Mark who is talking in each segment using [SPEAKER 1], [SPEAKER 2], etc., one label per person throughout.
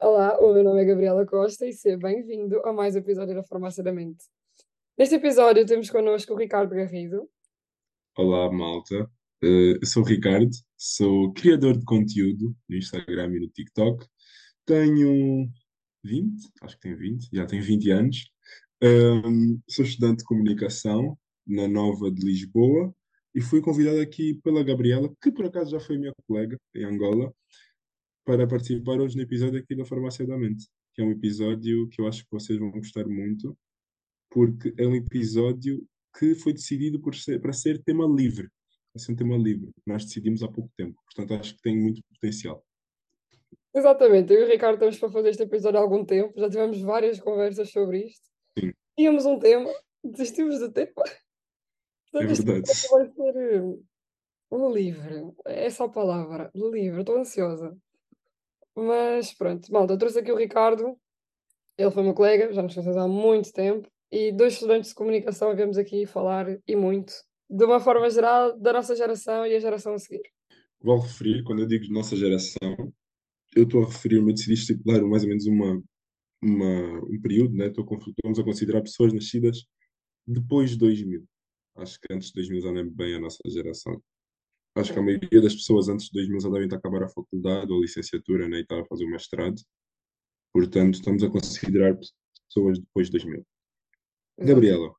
[SPEAKER 1] Olá, o meu nome é Gabriela Costa e seja bem-vindo a mais um episódio da Farmácia da Mente. Neste episódio temos connosco o Ricardo Garrido.
[SPEAKER 2] Olá, malta. Eh, eu sou o Ricardo, sou criador de conteúdo no Instagram e no TikTok. Tenho 20, acho que tenho 20, já tenho 20 anos. Ahm, sou estudante de comunicação na Nova de Lisboa e fui convidado aqui pela Gabriela, que por acaso já foi minha colega em Angola, para participar hoje no episódio aqui da Farmácia da Mente, que é um episódio que eu acho que vocês vão gostar muito, porque é um episódio que foi decidido ser, para ser tema livre. Vai ser um tema livre. Nós decidimos há pouco tempo. Portanto, acho que tem muito potencial.
[SPEAKER 1] Exatamente, eu e o Ricardo estamos para fazer este episódio há algum tempo, já tivemos várias conversas sobre isto.
[SPEAKER 2] Sim,
[SPEAKER 1] Tínhamos um tema, desistimos do tema.
[SPEAKER 2] é verdade.
[SPEAKER 1] vai ser eh, um livre, é só a palavra, livre, estou ansiosa. Mas pronto, malta, trouxe aqui o Ricardo, ele foi meu colega, já nos conhecemos há muito tempo, e dois estudantes de comunicação viemos aqui falar, e muito, de uma forma geral, da nossa geração e a geração a seguir.
[SPEAKER 2] Vou referir, quando eu digo nossa geração, eu estou a referir-me, eu decidi estipular mais ou menos uma, uma, um período, né? Estou, estamos a considerar pessoas nascidas depois de 2000. Acho que antes de 2000 já não é bem a nossa geração. Acho que a maioria das pessoas antes de 2000 já devem estar a acabar a faculdade ou a licenciatura, né? E estar a fazer o mestrado. Portanto, estamos a considerar pessoas depois de 2000.
[SPEAKER 1] Exato.
[SPEAKER 2] Gabriela,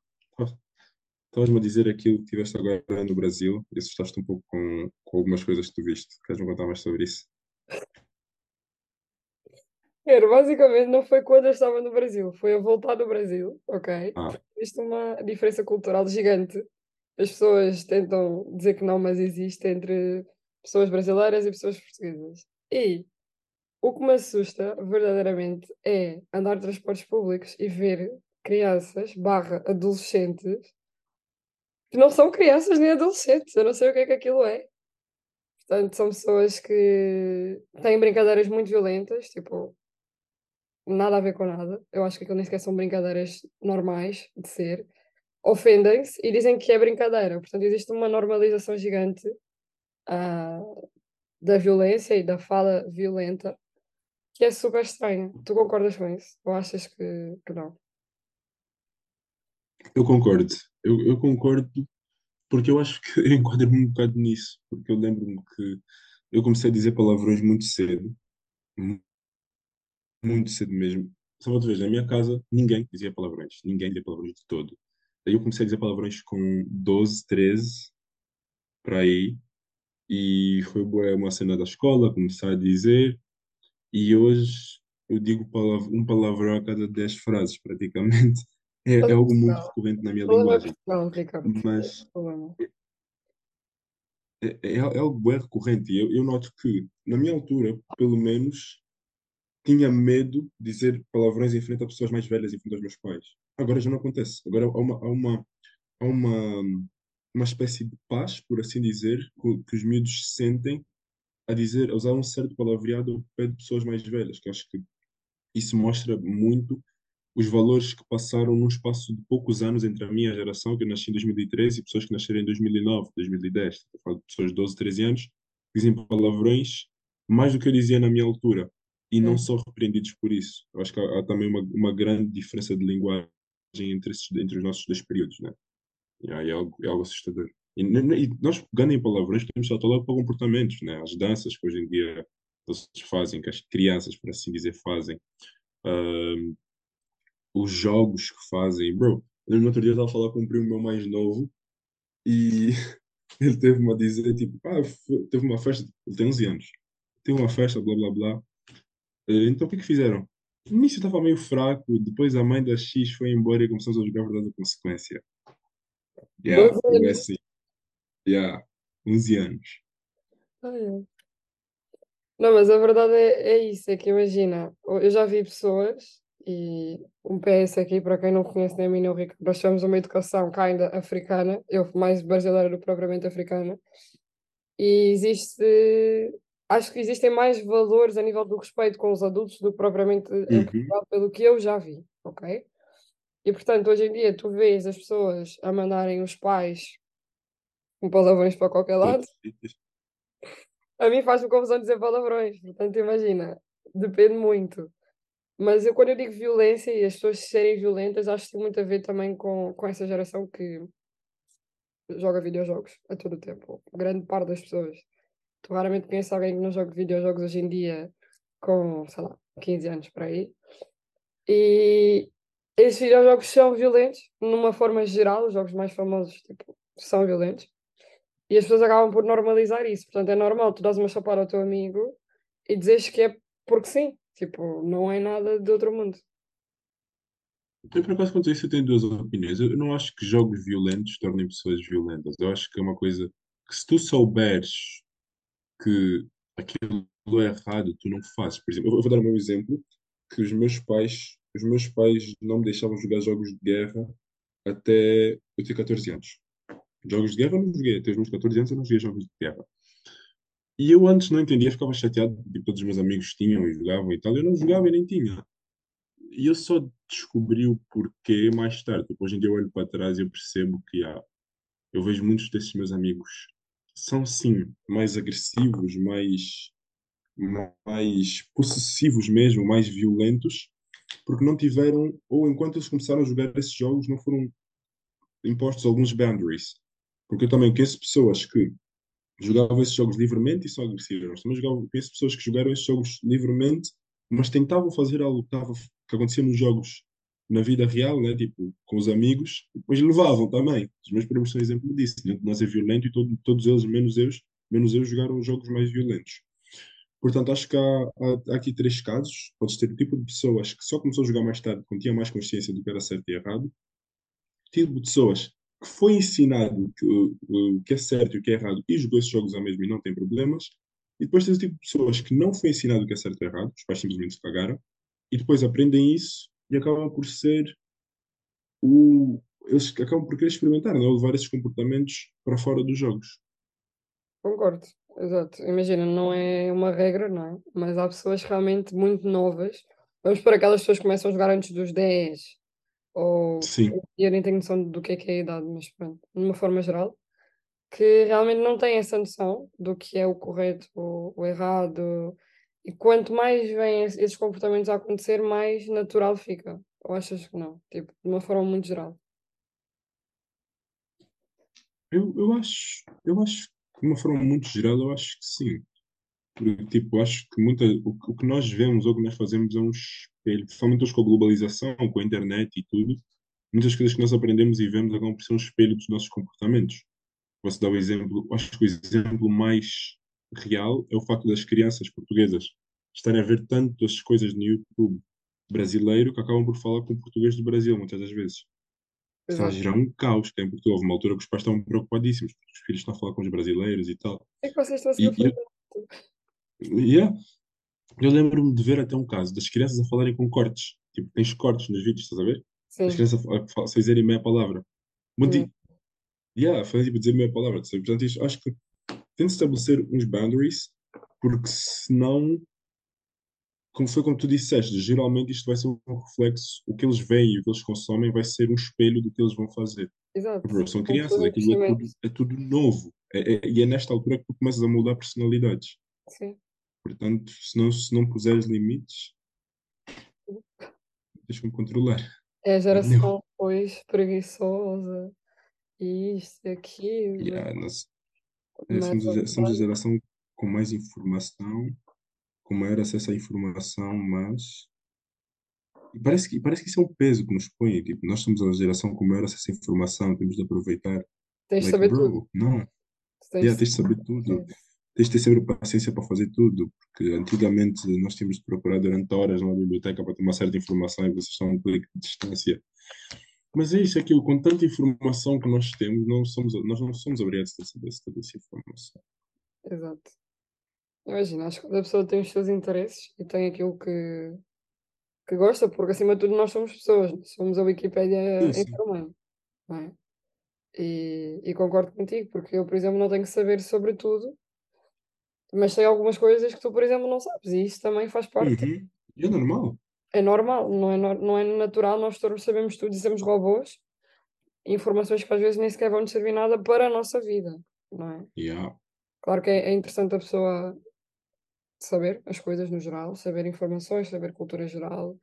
[SPEAKER 2] estavas-me a dizer aquilo que estiveste agora no Brasil e assustaste um pouco com, com algumas coisas que tu viste. Queres-me contar mais sobre isso?
[SPEAKER 1] Era, basicamente, não foi quando eu estava no Brasil, foi a voltar do Brasil, ok?
[SPEAKER 2] Ah,
[SPEAKER 1] Existe uma diferença cultural gigante. As pessoas tentam dizer que não, mas existe entre pessoas brasileiras e pessoas portuguesas. E o que me assusta verdadeiramente é andar transportes públicos e ver crianças barra adolescentes que não são crianças nem adolescentes. Eu não sei o que é que aquilo é. Portanto, são pessoas que têm brincadeiras muito violentas, tipo, nada a ver com nada. Eu acho que aquilo nem sequer são brincadeiras normais de ser. Ofendem-se e dizem que é brincadeira. Portanto, existe uma normalização gigante, ah, da violência e da fala violenta que é super estranha. Tu concordas com isso? Ou achas que, que não?
[SPEAKER 2] eu concordo. Eu, eu concordo porque eu acho que eu enquadro-me um bocado nisso. Porque eu lembro-me que eu comecei a dizer palavrões muito cedo, mu- muito cedo mesmo. Só outra vez, na minha casa, ninguém dizia palavrões. Ninguém dizia palavrões de todo. Eu comecei a dizer palavrões com 12, 13, para aí. E foi bué uma cena da escola, começar a dizer. E hoje eu digo um palavrão a cada 10 frases, praticamente. É, é algo muito recorrente na minha
[SPEAKER 1] é
[SPEAKER 2] linguagem.
[SPEAKER 1] Portugal, Ricardo. É
[SPEAKER 2] Mas
[SPEAKER 1] o problema.
[SPEAKER 2] é, é, é algo bem recorrente. Eu, eu noto que, na minha altura, pelo menos, tinha medo de dizer palavrões em frente a pessoas mais velhas, em frente aos meus pais. Agora já não acontece. Agora há uma, há uma, há uma, uma espécie de paz, por assim dizer, que, que os miúdos sentem a dizer, a usar um certo palavreado ao pé de pessoas mais velhas, que acho que isso mostra muito os valores que passaram num espaço de poucos anos entre a minha geração, que eu nasci em 2013, e pessoas que nasceram em 2009, 2010. Estou a falar de pessoas de 12, 13 anos, dizem palavrões mais do que eu dizia na minha altura, e não
[SPEAKER 1] Hum.
[SPEAKER 2] são repreendidos por isso. Eu acho que há, há também uma, uma grande diferença de linguagem entre, esses, entre os nossos dois períodos, né? E aí é algo, é algo assustador. E, e nós, pegando em palavrões, podemos saltar logo para comportamentos, né? As danças que hoje em dia eles fazem, que as crianças, por assim dizer, fazem. Ahm, os jogos que fazem. Bro, eu no outro dia estava a falar com um primo meu mais novo e ele teve-me a dizer, tipo, ah, teve uma festa, ele tem 11 anos, teve uma festa, blá, blá, blá. Eh, Então o que é que fizeram? No início estava meio fraco, depois a mãe da X foi embora e começamos a jogar Verdade ou Consequência. Yeah,
[SPEAKER 1] 12
[SPEAKER 2] foi bem
[SPEAKER 1] anos.
[SPEAKER 2] assim. Yeah, 11 anos.
[SPEAKER 1] Não, mas a verdade é, é isso, é que imagina, eu já vi pessoas, e um PS aqui, para quem não conhece nem a mim nem o Ricardo, nós tivemos uma educação ainda africana, eu mais brasileira do que propriamente africana, e existe, acho que existem mais valores a nível do respeito com os adultos do que propriamente
[SPEAKER 2] Uhum.
[SPEAKER 1] Portugal, pelo que eu já vi, ok? E portanto, hoje em dia tu vês as pessoas a mandarem os pais com palavrões para qualquer lado, a mim faz-me confusão dizer palavrões, portanto imagina. depende muito. Mas eu, quando eu digo violência e as pessoas serem violentas, acho que tem muito a ver também com, com essa geração que joga videojogos a todo o tempo. Grande parte das pessoas. Tu raramente conheces alguém que não joga videojogos hoje em dia com, sei lá, 15 anos para aí. E esses videojogos são violentos, numa forma geral, os jogos mais famosos tipo, são violentos. E as pessoas acabam por normalizar isso. Portanto, é normal tu dás uma chapada ao teu amigo e dizes que é porque sim. Tipo, não é nada de outro mundo.
[SPEAKER 2] Eu, por acaso, quanto a isso, eu tenho duas opiniões. Eu não acho que jogos violentos tornem pessoas violentas. Eu acho que é uma coisa que, se tu souberes que aquilo é errado, tu não fazes. Por exemplo, eu vou dar o meu exemplo, que os meus pais, os meus pais não me deixavam jogar jogos de guerra até eu ter 14 anos. Jogos de guerra eu não joguei, até os meus 14 anos eu não joguei jogos de guerra. E eu antes não entendia, ficava chateado, tipo, todos os meus amigos tinham e jogavam e tal, eu não jogava e nem tinha. E eu só descobri o porquê mais tarde. Hoje em dia eu olho para trás e eu percebo que há, eu vejo muitos desses meus amigos são sim mais agressivos, mais mais possessivos mesmo, mais violentos, porque não tiveram, ou enquanto eles começaram a jogar esses jogos, não foram impostos alguns boundaries. Porque eu também conheço pessoas que jogavam esses jogos livremente e são agressivas. Mas também jogava, conheço pessoas que jogaram esses jogos livremente, mas tentavam fazer algo que, que acontecia nos jogos na vida real, né? tipo, com os amigos, depois levavam também. Os meus primos são exemplo disso. Né? Nós é violento e todo, todos eles, menos eu, menos eu, jogaram jogos mais violentos. Portanto, acho que há, há, há aqui três casos. Podes ter o tipo de pessoas que só começou a jogar mais tarde, quando tinha mais consciência do que era certo e errado. Tipo de pessoas que foi ensinado que, o que é certo e o que é errado e jogou esses jogos ao mesmo e não tem problemas. E depois tens o tipo de pessoas que não foi ensinado o que é certo e errado, os pais simplesmente se cagaram, e depois aprendem isso e acabam por ser o. Eles acabam por querer experimentar, não é? levar esses comportamentos para fora dos jogos.
[SPEAKER 1] Concordo, exato. Imagina, não é uma regra, não é? Mas há pessoas realmente muito novas. Vamos por aquelas pessoas que começam a jogar antes dos 10, ou
[SPEAKER 2] Sim.
[SPEAKER 1] eu nem tenho noção do que é que é a idade, mas pronto, de uma forma geral, que realmente não têm essa noção do que é o correto, o, o errado. E quanto mais vêm esses comportamentos a acontecer, mais natural fica. Ou achas que não? Tipo, de uma forma muito geral.
[SPEAKER 2] Eu, eu acho, eu acho que de uma forma muito geral, eu acho que sim. Porque, tipo, acho que muita, o, o que nós vemos ou o que nós fazemos é um espelho, principalmente hoje com a globalização, com a internet e tudo, muitas coisas que nós aprendemos e vemos acabam por ser um espelho dos nossos comportamentos. Posso dar o exemplo, acho que o exemplo mais real é o facto das crianças portuguesas estarem a ver tantas coisas no YouTube brasileiro que acabam por falar com português do Brasil, muitas das vezes. Está a gerar um caos que tem porque houve uma altura que os pais estavam preocupadíssimos, porque os filhos estão a falar com os brasileiros e tal.
[SPEAKER 1] É que vocês estão a
[SPEAKER 2] E,
[SPEAKER 1] fazer.
[SPEAKER 2] e yeah, eu lembro-me de ver até um caso das crianças a falarem com cortes. Tipo, tens cortes nos vídeos, estás a ver? As
[SPEAKER 1] Sim.
[SPEAKER 2] crianças a, a, a dizerem meia palavra. Muito,
[SPEAKER 1] Yeah.
[SPEAKER 2] yeah, fazem tipo dizer meia palavra. tá Portanto, acho que tem de estabelecer uns boundaries, porque senão, como foi como tu disseste, geralmente isto vai ser um reflexo, o que eles veem e o que eles consomem vai ser um espelho do que eles vão fazer.
[SPEAKER 1] Exato.
[SPEAKER 2] São crianças, aquilo é tudo, é tudo novo. É, é- e é nesta altura que tu começas a mudar personalidades.
[SPEAKER 1] Sim.
[SPEAKER 2] Portanto, se não, se não puseres limites, deixa-me controlar.
[SPEAKER 1] É a
[SPEAKER 2] Não.
[SPEAKER 1] geração depois preguiçosa isto aquilo.
[SPEAKER 2] Yeah, nós, é, somos, a, somos a geração com mais informação, com maior acesso à informação, mas e parece que, parece que isso é um peso que nos põe. Tipo, nós somos a geração com maior acesso à informação, temos de aproveitar.
[SPEAKER 1] tens de
[SPEAKER 2] Like,
[SPEAKER 1] saber tudo.
[SPEAKER 2] bro, não.
[SPEAKER 1] Tu Tens
[SPEAKER 2] Yeah,
[SPEAKER 1] de
[SPEAKER 2] tens de saber tudo.
[SPEAKER 1] saber.
[SPEAKER 2] Tens de ter sempre paciência para fazer tudo, porque antigamente nós tínhamos de procurar durante horas numa biblioteca para ter uma certa informação e vocês estão a um clique de distância. Mas é isso, aquilo, com tanta informação que nós temos, não somos, nós não somos obrigados a saber toda essa informação.
[SPEAKER 1] Exato. Imagina, acho que cada pessoa tem os seus interesses e tem aquilo que, que gosta, porque acima de tudo nós somos pessoas, somos a Wikipédia humano, não é? E, e concordo contigo, porque eu, por exemplo, não tenho que saber sobre tudo, mas sei algumas coisas que tu, por exemplo, não sabes, e isso também faz parte.
[SPEAKER 2] Uhum. E é normal.
[SPEAKER 1] É normal, não é, não é natural, nós todos sabemos tudo e somos robôs, informações que às vezes nem sequer vão nos servir nada para a nossa vida, não é?
[SPEAKER 2] Yeah.
[SPEAKER 1] Claro que é, é interessante a pessoa saber as coisas no geral, saber informações, saber cultura geral,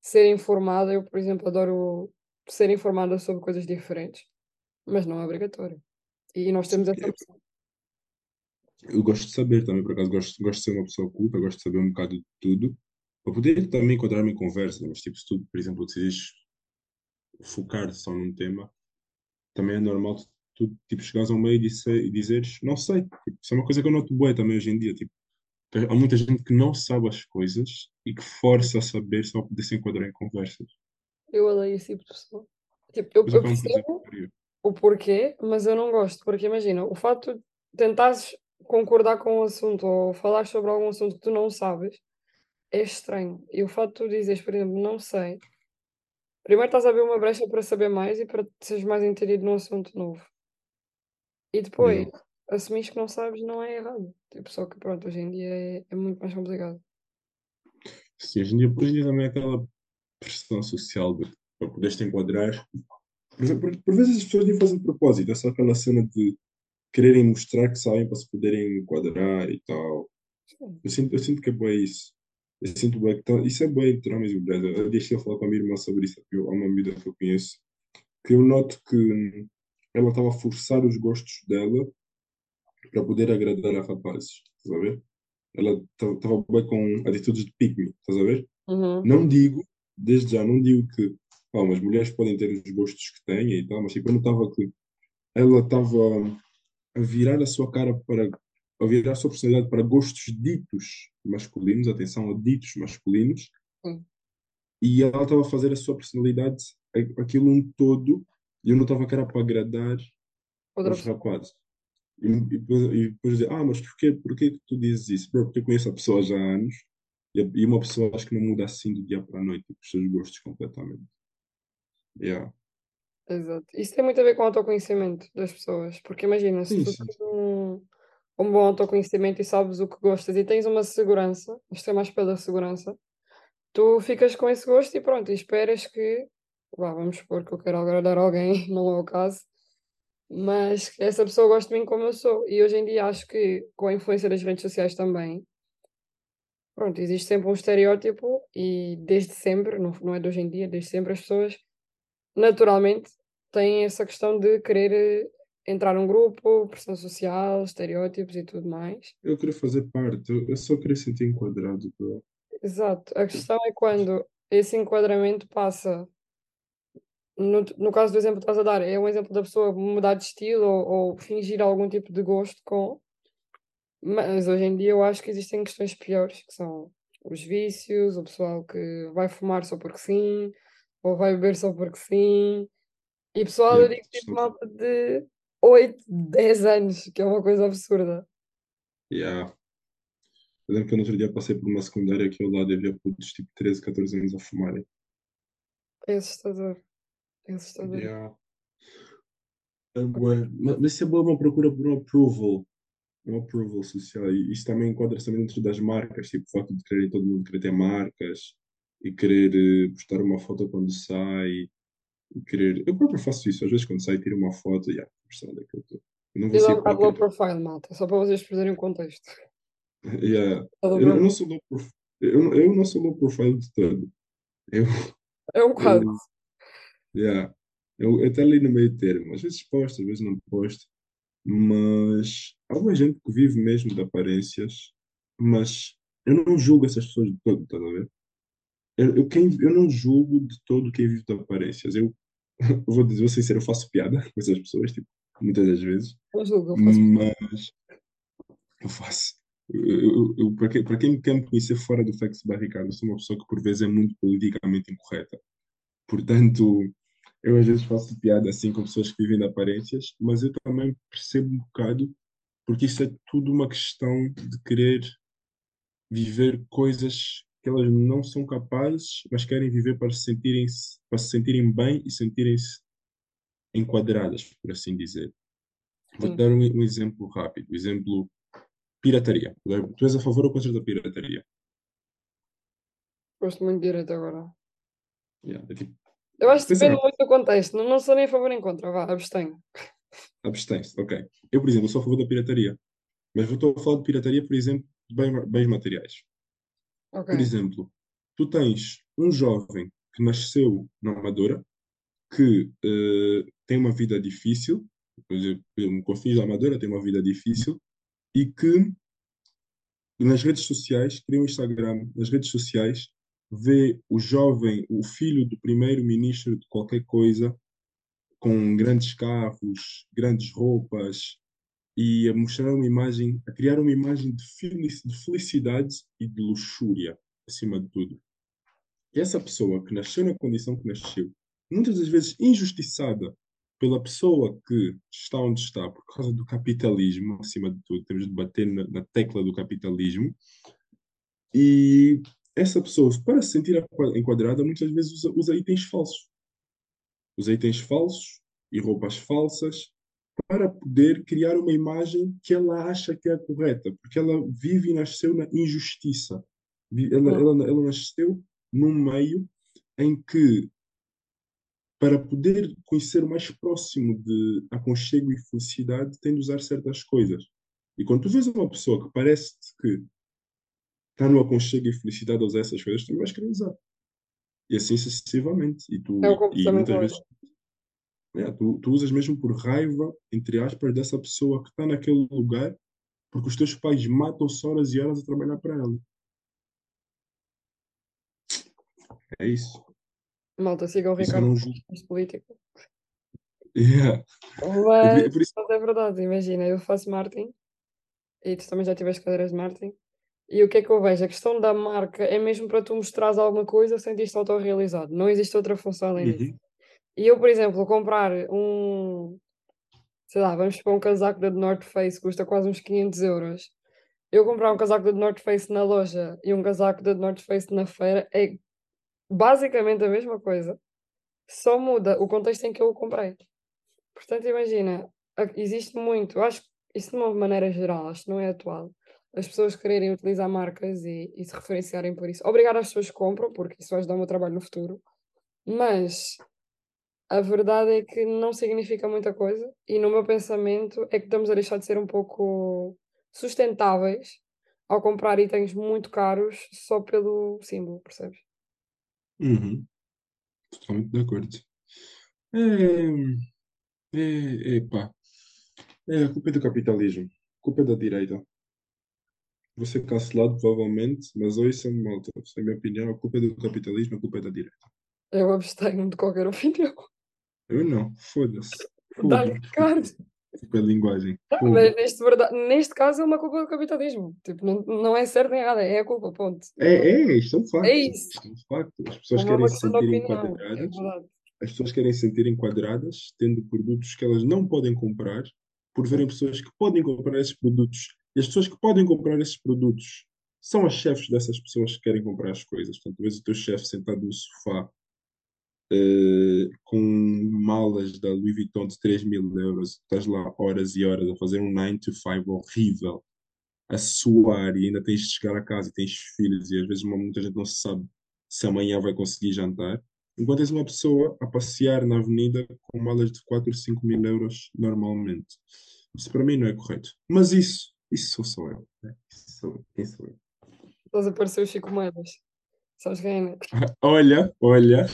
[SPEAKER 1] ser informada. Eu, por exemplo, adoro ser informada sobre coisas diferentes, mas não é obrigatório. E nós temos essa opção.
[SPEAKER 2] eu gosto de saber também, por acaso, gosto, gosto de ser uma pessoa culta, gosto de saber um bocado de tudo, para poder também enquadrar-me em conversa, mas tipo, se tu, por exemplo, decides focar só num tema, também é normal tu, tipo, chegares ao meio e, dizer, e dizeres, não sei, tipo, isso é uma coisa que eu noto bué também hoje em dia, tipo, há muita gente que não sabe as coisas e que força a saber só para poder se enquadrar em conversas.
[SPEAKER 1] Eu odeio esse tipo de pessoa. Tipo, eu, eu percebo o porquê, mas eu não gosto, porque imagina, o facto de tentares concordar com o assunto ou falar sobre algum assunto que tu não sabes é estranho. E o facto de tu dizeres, por exemplo, não sei, primeiro estás a abrir uma brecha para saber mais e para seres mais entendido num assunto novo. E depois,
[SPEAKER 2] Yeah.
[SPEAKER 1] assumires que não sabes não é errado. Tipo, só que pronto, hoje em dia é, é muito mais complicado.
[SPEAKER 2] Sim, hoje em dia, hoje em dia também é aquela pressão social de, para poderes te enquadrar. Por, por, por vezes as pessoas nem fazem propósito, é só aquela cena de quererem mostrar que sabem para se poderem enquadrar e tal. Eu sinto, eu sinto que é bem isso. Eu sinto bem que tá- isso é bem entre homens e mulheres. Eu deixei falar com a minha irmã sobre isso. Eu, há uma amiga que eu conheço que eu noto que ela estava a forçar os gostos dela para poder agradar a rapazes. Estás a ver? Ela estava bem com atitudes de pick me, estás a ver?
[SPEAKER 1] Uhum.
[SPEAKER 2] Não digo, desde já, não digo que pá, as mulheres podem ter os gostos que têm e tal, mas tipo, eu notava que ela estava a virar a sua cara para, a a sua personalidade para gostos ditos masculinos, atenção, a ditos masculinos,
[SPEAKER 1] Sim.
[SPEAKER 2] e ela estava a fazer a sua personalidade a- aquilo um todo, e eu notava que era para agradar
[SPEAKER 1] Outra pessoa.
[SPEAKER 2] rapazes. E, e depois, e depois dizer, ah, mas porquê, porquê que tu dizes isso? Bro, porque eu conheço a pessoa já há anos, e, a- e uma pessoa acho que não muda assim do dia para a noite, tipo, os seus gostos completamente. Yeah.
[SPEAKER 1] Exato. Isso tem muito a ver com o autoconhecimento das pessoas. Porque imagina, se
[SPEAKER 2] Sim,
[SPEAKER 1] tu
[SPEAKER 2] sim.
[SPEAKER 1] tens um, bom autoconhecimento e sabes o que gostas e tens uma segurança, isto é mais pela segurança, tu ficas com esse gosto e pronto, e esperas que, vá, vamos supor que eu quero agradar alguém, não é o caso, mas essa pessoa goste de mim como eu sou. E hoje em dia acho que com a influência das redes sociais também, pronto, existe sempre um estereótipo e desde sempre, não, não é de hoje em dia, desde sempre as pessoas naturalmente têm essa questão de querer eh, entrar num grupo, pressão social, estereótipos e tudo mais.
[SPEAKER 2] Eu queria fazer parte, eu, eu só queria sentir enquadrado, bro.
[SPEAKER 1] Exato. A questão é quando esse enquadramento passa. No, no caso do exemplo que estás a dar, é um exemplo da pessoa mudar de estilo ou, ou fingir algum tipo de gosto com. Mas hoje em dia eu acho que existem questões piores, que são os vícios, o pessoal que vai fumar só porque sim, ou vai beber só porque sim. E pessoal, eu
[SPEAKER 2] Yeah,
[SPEAKER 1] digo tipo malta de 8, 10 anos, que é uma coisa absurda.
[SPEAKER 2] yeah. Eu lembro que no outro dia passei por uma secundária que ao lado havia putos tipo 13, 14 anos a fumarem.
[SPEAKER 1] É assustador. É assustador.
[SPEAKER 2] Yeah. É. Mas mas isso é bué uma procura por um approval, um approval social. E isto também enquadra-se também dentro das marcas, tipo o facto de querer todo mundo querer ter marcas e querer eh, postar uma foto quando sai e querer. Eu próprio faço isso, às vezes quando saio tiro uma foto e ah, mostrar onde é que eu estou. Eu não vou
[SPEAKER 1] Eu um bocado low profile, malta, só para vocês perderem o contexto.
[SPEAKER 2] Yeah.
[SPEAKER 1] Low
[SPEAKER 2] Eu, eu
[SPEAKER 1] profile.
[SPEAKER 2] não sou low prof... eu, eu não sou low profile de todo. Eu,
[SPEAKER 1] É um bocado.
[SPEAKER 2] eu, yeah. eu, eu até ali no meio termo. Às vezes posto, às vezes não posto. Mas há uma gente que vive mesmo de aparências, mas eu não julgo essas pessoas de todo, estás a ver? Eu, eu, quem, eu não julgo de todo quem vive de aparências. Eu, eu vou dizer, vou ser sincero, eu faço piada com essas pessoas, tipo, muitas das vezes,
[SPEAKER 1] Eu julgo, eu faço.
[SPEAKER 2] mas eu faço. Eu, eu, para, quem, para quem me quer me conhecer fora do Flex Barricado, eu sou uma pessoa que por vezes é muito politicamente incorreta. Portanto, eu às vezes faço piada assim com pessoas que vivem de aparências, mas eu também percebo um bocado, porque isso é tudo uma questão de querer viver coisas que elas não são capazes, mas querem viver para se sentirem, para se sentirem bem e sentirem-se enquadradas, por assim dizer. Vou dar um, um exemplo rápido. Exemplo, pirataria. Tu és a favor ou contra da pirataria?
[SPEAKER 1] Gosto muito de direito agora.
[SPEAKER 2] Yeah, é tipo,
[SPEAKER 1] Eu acho que
[SPEAKER 2] pensa
[SPEAKER 1] depende muito do contexto. Não, não sou nem a favor nem contra, vá, abstenho.
[SPEAKER 2] abstém-se, ok. Eu, por exemplo, sou a favor da pirataria. Mas vou estou a falar de pirataria, por exemplo, de bem- bens materiais.
[SPEAKER 1] Ok.
[SPEAKER 2] Por exemplo, tu tens um jovem que nasceu na Amadora, que eh, tem uma vida difícil, um confins da Amadora tem uma vida difícil, e que nas redes sociais, cria um Instagram, nas redes sociais, vê o jovem, o filho do primeiro-ministro de qualquer coisa, com grandes carros, grandes roupas, e a mostrar uma imagem, a criar uma imagem de felici- de felicidade e de luxúria, acima de tudo. E essa pessoa que nasceu na condição que nasceu, muitas das vezes injustiçada pela pessoa que está onde está por causa do capitalismo, acima de tudo, temos de bater na, na tecla do capitalismo, e essa pessoa, para se sentir enquadrada, muitas vezes usa, usa itens falsos. Usa itens falsos e roupas falsas para poder criar uma imagem que ela acha que é a correta, porque ela vive e nasceu na injustiça. Ela, ela, ela nasceu num meio em que, para poder conhecer mais próximo de aconchego e felicidade, tem de usar certas coisas. E quando tu vês uma pessoa que parece que está no aconchego e felicidade a usar essas coisas, tu não vais querer usar. E assim sucessivamente. E, tu,
[SPEAKER 1] É
[SPEAKER 2] e, muitas vezes é, tu, tu usas mesmo por raiva, entre aspas, dessa pessoa que está naquele lugar, porque os teus pais matam-se horas e horas a trabalhar para ela. É isso.
[SPEAKER 1] Malta, sigam o Ricardo
[SPEAKER 2] não
[SPEAKER 1] político.
[SPEAKER 2] Yeah. É
[SPEAKER 1] Mas,
[SPEAKER 2] é por isso.
[SPEAKER 1] mas é verdade, imagina, eu faço marketing e tu também já tiveste cadeiras de marketing. E o que é que eu vejo? A questão da marca é mesmo para tu mostrares alguma coisa sem te autorrealizado. Não existe outra função além disso.
[SPEAKER 2] Uhum.
[SPEAKER 1] E eu, por exemplo, comprar um, sei lá, vamos para um casaco da North Face, custa quase uns 500 euros. Eu comprar um casaco da North Face na loja e um casaco da North Face na feira é basicamente a mesma coisa. Só muda o contexto em que eu o comprei. Portanto, imagina, existe muito, acho que isso de uma maneira geral, acho que não é atual, as pessoas quererem utilizar marcas e, e se referenciarem por isso. Obrigado às pessoas que compram, porque isso vai ajudar o meu trabalho no futuro, mas a verdade é que não significa muita coisa e no meu pensamento é que estamos a deixar de ser um pouco sustentáveis ao comprar itens muito caros só pelo símbolo, percebes?
[SPEAKER 2] Uhum. Totalmente de acordo. É, é, é, pá. É, a culpa é do capitalismo. A culpa é da direita. Vou ser cancelado, provavelmente, mas ouçam-me, malta. Essa é a minha opinião. A culpa é do capitalismo, a culpa é da direita.
[SPEAKER 1] Eu abstenho de qualquer opinião.
[SPEAKER 2] Eu não. Foda-se.
[SPEAKER 1] Dá-lhe
[SPEAKER 2] Fogo.
[SPEAKER 1] Ricardo.
[SPEAKER 2] Culpa é da linguagem.
[SPEAKER 1] Não,
[SPEAKER 2] Fogo.
[SPEAKER 1] Mas neste, verda- neste caso é uma culpa do capitalismo. Tipo, não, não é certo nem errado, é a culpa, ponto.
[SPEAKER 2] É, é, isto é um facto.
[SPEAKER 1] É isso.
[SPEAKER 2] Isto é um facto. As pessoas
[SPEAKER 1] é
[SPEAKER 2] querem se sentir
[SPEAKER 1] é
[SPEAKER 2] enquadradas.
[SPEAKER 1] verdade.
[SPEAKER 2] As pessoas querem se sentir enquadradas tendo produtos que elas não podem comprar por verem pessoas que podem comprar esses produtos. E as pessoas que podem comprar esses produtos são as chefes dessas pessoas que querem comprar as coisas. Portanto, vês o teu chefe sentado no sofá eh, com malas da Louis Vuitton de 3 mil euros. Estás lá horas e horas a fazer um 9 to 5 horrível, a suar e ainda tens de chegar a casa e tens filhos e às vezes muita gente não sabe se amanhã vai conseguir jantar. Enquanto tens uma pessoa a passear na avenida com malas de 4 ou 5 mil euros normalmente. Isso para mim não é correto. Mas isso, isso sou só eu. né? Isso sou eu. Quem sou eu?
[SPEAKER 1] Estás a parecer o Chico Moedas. Sabes quem é? né?
[SPEAKER 2] Olha, olha,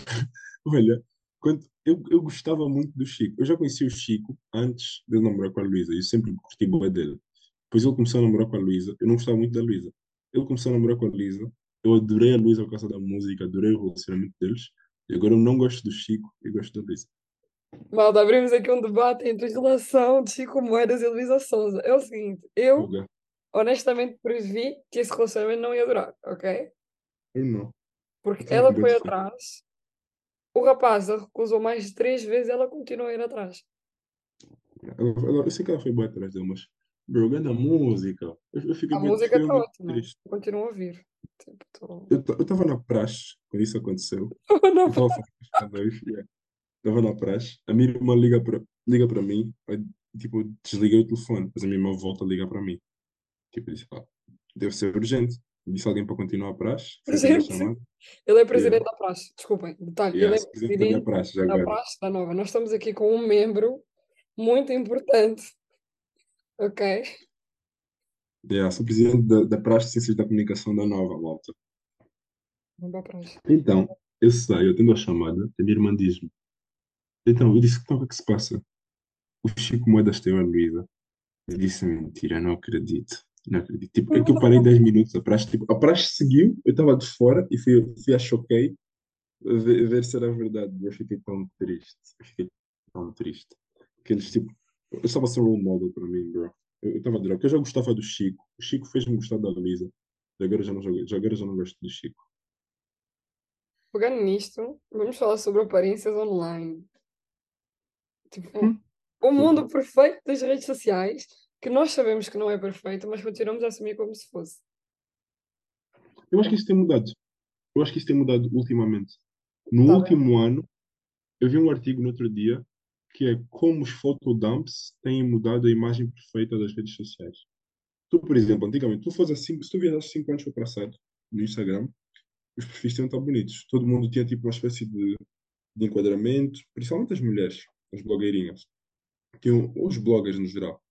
[SPEAKER 2] olha. Quando, eu, eu gostava muito do Chico. Eu já conheci o Chico antes de ele namorar com a Luísa. Eu sempre curti boa dele. Depois ele começou a namorar com a Luísa. Eu não gostava muito da Luísa. Ele começou a namorar com a Luísa. Eu adorei a Luísa por causa da música, adorei o relacionamento deles. E agora eu não gosto do Chico e gosto da Luísa.
[SPEAKER 1] Malta, abrimos aqui um debate entre a relação de Chico Moedas e Luísa Sonza. É o seguinte, eu honestamente previ que esse relacionamento não ia durar, ok?
[SPEAKER 2] Eu não.
[SPEAKER 1] Porque
[SPEAKER 2] Eu
[SPEAKER 1] ela foi atrás, o rapaz a recusou mais de três vezes, ela continuou a ir atrás.
[SPEAKER 2] Ela- eu sei que ela foi boa atrás dele, mas. Bro, grande música. Eu, eu fiquei
[SPEAKER 1] A
[SPEAKER 2] muito,
[SPEAKER 1] música está ótima,
[SPEAKER 2] triste.
[SPEAKER 1] eu continuo a ouvir. Tipo, tô...
[SPEAKER 2] Eu estava na praxe quando isso aconteceu. Eu estava a. Estava na praxe. A minha irmã liga para liga mim. aí, tipo, eu desliguei o telefone. Depois a minha irmã volta a ligar para mim. Tipo, eu disse, ah, deve ser urgente. Disse alguém para continuar a praxe.
[SPEAKER 1] Gente,
[SPEAKER 2] chamada.
[SPEAKER 1] ele é presidente
[SPEAKER 2] Yeah.
[SPEAKER 1] da praxe, desculpem, detalhe,
[SPEAKER 2] Yeah,
[SPEAKER 1] ele é
[SPEAKER 2] presidente da
[SPEAKER 1] presidente
[SPEAKER 2] praxe
[SPEAKER 1] da
[SPEAKER 2] agora.
[SPEAKER 1] praxe da Nova. Nós estamos aqui com um membro muito importante, ok?
[SPEAKER 2] Yeah, sou presidente da, da Praxe de Ciências da Comunicação da Nova,
[SPEAKER 1] a praxe.
[SPEAKER 2] Então, eu sei, eu tendo a chamada, a minha irmã diz-me. Então, eu disse, então, o que é que se passa? O Chico Moedas tem uma Luísa. Eu disse, mentira, não acredito. Não acredito. Tipo, é que eu parei 10 minutos, a praxe, tipo, a praxe seguiu, eu estava de fora e fui, fui a choquei ver, ver se era verdade. Eu fiquei tão triste. Eu fiquei tão triste. Porque eles, tipo, eu estava a ser role model para mim, bro. Eu estava a adorar, porque eu já gostava do Chico. O Chico fez-me gostar da Luísa. Agora já não, já agora já não gosto do Chico.
[SPEAKER 1] Pegando nisto, vamos falar sobre aparências online. Tipo,
[SPEAKER 2] Hum.
[SPEAKER 1] o mundo perfeito das redes sociais, que nós sabemos que não é perfeito, mas continuamos a assumir como se fosse.
[SPEAKER 2] Eu acho que isso tem mudado. Eu acho que isso tem mudado ultimamente. No
[SPEAKER 1] Tá bem.
[SPEAKER 2] último ano, eu vi um artigo no outro dia que é como os photodumps têm mudado a imagem perfeita das redes sociais. Tu, por exemplo, antigamente, tu fazes assim, se tu viajasse 5 anos para o passado no Instagram, os perfis tinham estar bonitos. Todo mundo tinha tipo uma espécie de, de enquadramento, principalmente as mulheres, as blogueirinhas. Tinham, os bloggers no geral.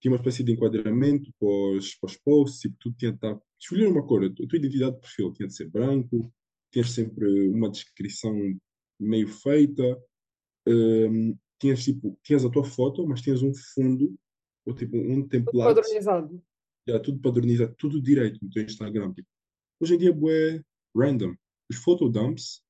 [SPEAKER 2] Tinha uma espécie de enquadramento para os, para os posts, tipo, tudo tinha de estar. Escolher uma cor, a tua identidade de perfil tinha de ser branco, tinhas sempre uma descrição meio feita, hum, tinhas tipo, tinhas a tua foto, mas tinhas um fundo, ou tipo um
[SPEAKER 1] Tudo
[SPEAKER 2] template,
[SPEAKER 1] padronizado.
[SPEAKER 2] já, tudo padronizado, tudo direito no teu Instagram. Tipo. Hoje em dia, é random. Os photodumps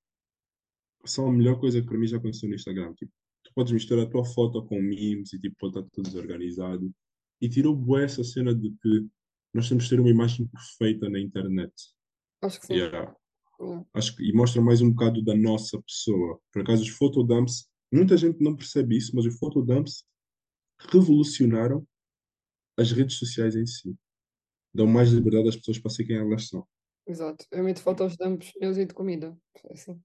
[SPEAKER 2] são a melhor coisa que para mim já aconteceu no Instagram. Tipo, tu podes misturar a tua foto com memes e tipo, pode estar tudo desorganizado. E tirou bué essa cena de que nós temos de ter uma imagem perfeita na internet.
[SPEAKER 1] Acho que sim.
[SPEAKER 2] Yeah.
[SPEAKER 1] Yeah.
[SPEAKER 2] Acho que, e mostra mais um bocado da nossa pessoa. Por acaso, os photodumps, muita gente não percebe isso, mas os photodumps revolucionaram as redes sociais em si. Dão mais liberdade às pessoas para ser quem elas são.
[SPEAKER 1] Exato. Eu meto fotos de ambos meus e de comida. É Assim.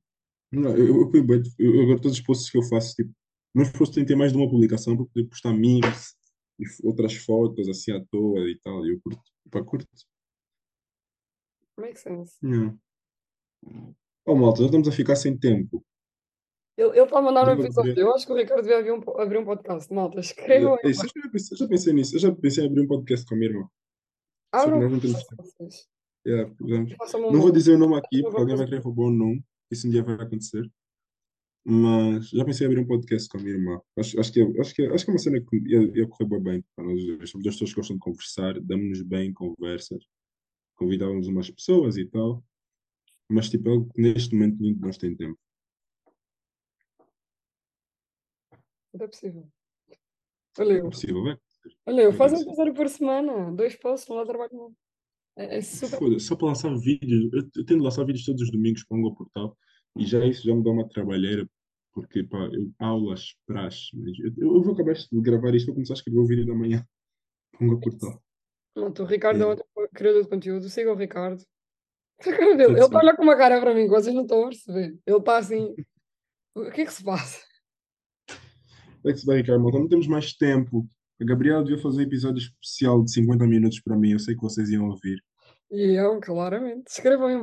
[SPEAKER 2] Não, eu, eu, bué- eu- agora todos os posts que eu faço, tipo, meus posts têm que ter mais de uma publicação para poder postar memes e outras fotos assim à toa e tal. E eu curto. Pá, curto.
[SPEAKER 1] Makes sense.
[SPEAKER 2] Yeah. Oh, malta, já estamos a ficar sem tempo.
[SPEAKER 1] Ele ele está a mandar um episódio. Eu acho que o Ricardo devia abrir um, abrir um podcast. Malta, escrevam aí
[SPEAKER 2] eu já pensei, já pensei nisso. Eu já pensei em abrir um podcast com a minha irmã. Só
[SPEAKER 1] Abram
[SPEAKER 2] nós não temos tempo. Yeah,
[SPEAKER 1] um
[SPEAKER 2] Não vou dizer o nome aqui,
[SPEAKER 1] Não
[SPEAKER 2] porque alguém vai querer roubar o nome. Isso um dia vai acontecer. Mas já pensei em abrir um podcast com a minha irmã. Acho, acho, que, é- acho, que, é- acho que é uma cena que ia, ia correr bué bem para nós dois. Somos duas pessoas que gostam de conversar, damos-nos bem em conversas, convidávamos umas pessoas e tal. Mas, tipo, é algo que neste momento nenhum de nós tem tempo.
[SPEAKER 1] Não é possível. Olha
[SPEAKER 2] É
[SPEAKER 1] eu.
[SPEAKER 2] possível, é?
[SPEAKER 1] Olha eu. Faz um episódio por semana. Dois posts, não dá trabalho não. É, é super.
[SPEAKER 2] Só para lançar vídeos. Eu, eu tento lançar vídeos todos os domingos para o meu portal e já isso já me dá uma trabalheira, porque pá, eu, aulas, praxe, mas eu, eu vou acabar de gravar isto, vou começar a escrever o vídeo da manhã portal.
[SPEAKER 1] Pronto, o Ricardo é
[SPEAKER 2] Yeah.
[SPEAKER 1] outro criador de conteúdo. Sigam o Ricardo.
[SPEAKER 2] De
[SPEAKER 1] Ele está a olhar com uma cara para mim, vocês não estão a perceber. Ele está assim. O que é que se passa?
[SPEAKER 2] É que se vai, Ricardo, malta, não temos mais tempo. A Gabriela devia fazer um episódio especial de 50 minutos para mim, eu sei que vocês iam ouvir.
[SPEAKER 1] E eu, claramente. Escrevam em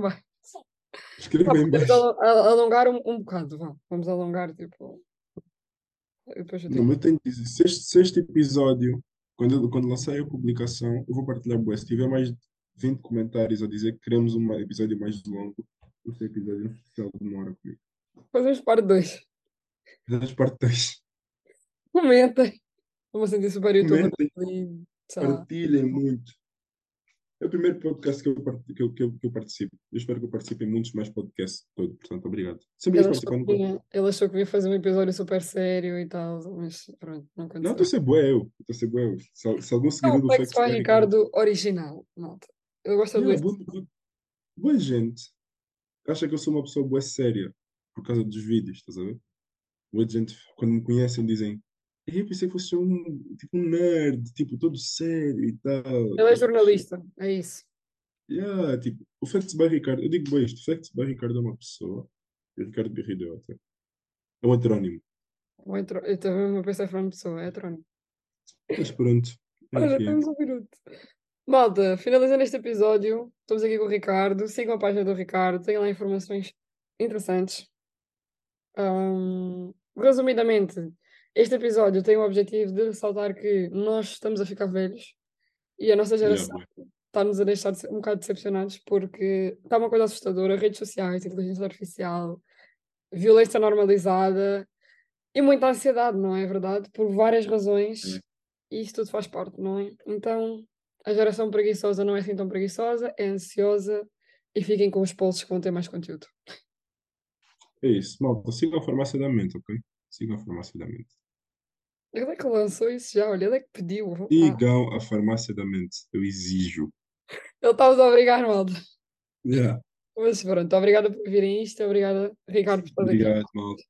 [SPEAKER 1] al- al- alongar um, um bocado, vá. Vamos alongar, tipo.
[SPEAKER 2] Não,
[SPEAKER 1] tenho.
[SPEAKER 2] mas eu tenho que dizer, se este, se este episódio, quando, eu- quando lançar a publicação, eu vou partilhar bué. Se tiver mais de 20 comentários a dizer que queremos um episódio mais longo, esse episódio é um especial de uma hora comigo.
[SPEAKER 1] Fazemos parte 2.
[SPEAKER 2] Fazemos parte 2.
[SPEAKER 1] Comentem. Me sentir super youtuber
[SPEAKER 2] Comentem, partilhem muito. É o primeiro podcast que eu, que eu, que eu, que eu participo. Eu espero que eu participe em muitos mais podcasts todo, portanto, obrigado. Sempre
[SPEAKER 1] Ele achou, que vinha, ele achou que vinha fazer um episódio super sério e tal, mas pronto, não
[SPEAKER 2] Não,
[SPEAKER 1] aconteceu.
[SPEAKER 2] estou a ser bué eu. Estou a ser bué eu. Se, se algum seguidor do
[SPEAKER 1] Flex by Ricardo original. Ele gosta
[SPEAKER 2] Yeah,
[SPEAKER 1] de
[SPEAKER 2] boa, boa- gente acha que eu sou uma pessoa boa séria por causa dos vídeos, estás a ver? Boa gente, quando me conhecem, dizem eu pensei que fosse um, tipo, um nerd, tipo, todo sério e tal.
[SPEAKER 1] Ele é jornalista, é isso.
[SPEAKER 2] Yeah, tipo, o Facts by Ricardo, eu digo bem isto, Facts by Ricardo é uma pessoa, e o Ricardo Birrido é outra. É um heterónimo.
[SPEAKER 1] Ou entro- Eu também a pensar em pessoa, é Trónico.
[SPEAKER 2] Mas pronto, é
[SPEAKER 1] Olha,
[SPEAKER 2] o é.
[SPEAKER 1] temos um minuto. Malta, finalizando este episódio, estamos aqui com o Ricardo. Sigam a página do Ricardo, tem lá informações interessantes. Ahm, resumidamente, este episódio tem o objetivo de ressaltar que nós estamos a ficar velhos E a nossa geração está-nos a deixar de- um bocado decepcionados porque está uma coisa assustadora, redes sociais, inteligência artificial, violência normalizada e muita ansiedade, não é verdade? Por várias razões, e isso tudo faz parte, não é? Então, a geração preguiçosa não é assim tão preguiçosa, é ansiosa e fiquem com os pulsos que vão ter mais conteúdo.
[SPEAKER 2] É isso, malta. Sigam a farmácia da mente, ok? Sigam a farmácia da mente.
[SPEAKER 1] Ele é que lançou isso já, olha, ele é que pediu.
[SPEAKER 2] Sigam a farmácia da mente. Eu exijo.
[SPEAKER 1] ele está-vos a obrigar, malta.
[SPEAKER 2] Yeah.
[SPEAKER 1] Mas pronto, obrigada por virem isto, obrigada, Ricardo, por estar aqui.
[SPEAKER 2] Obrigado, malta.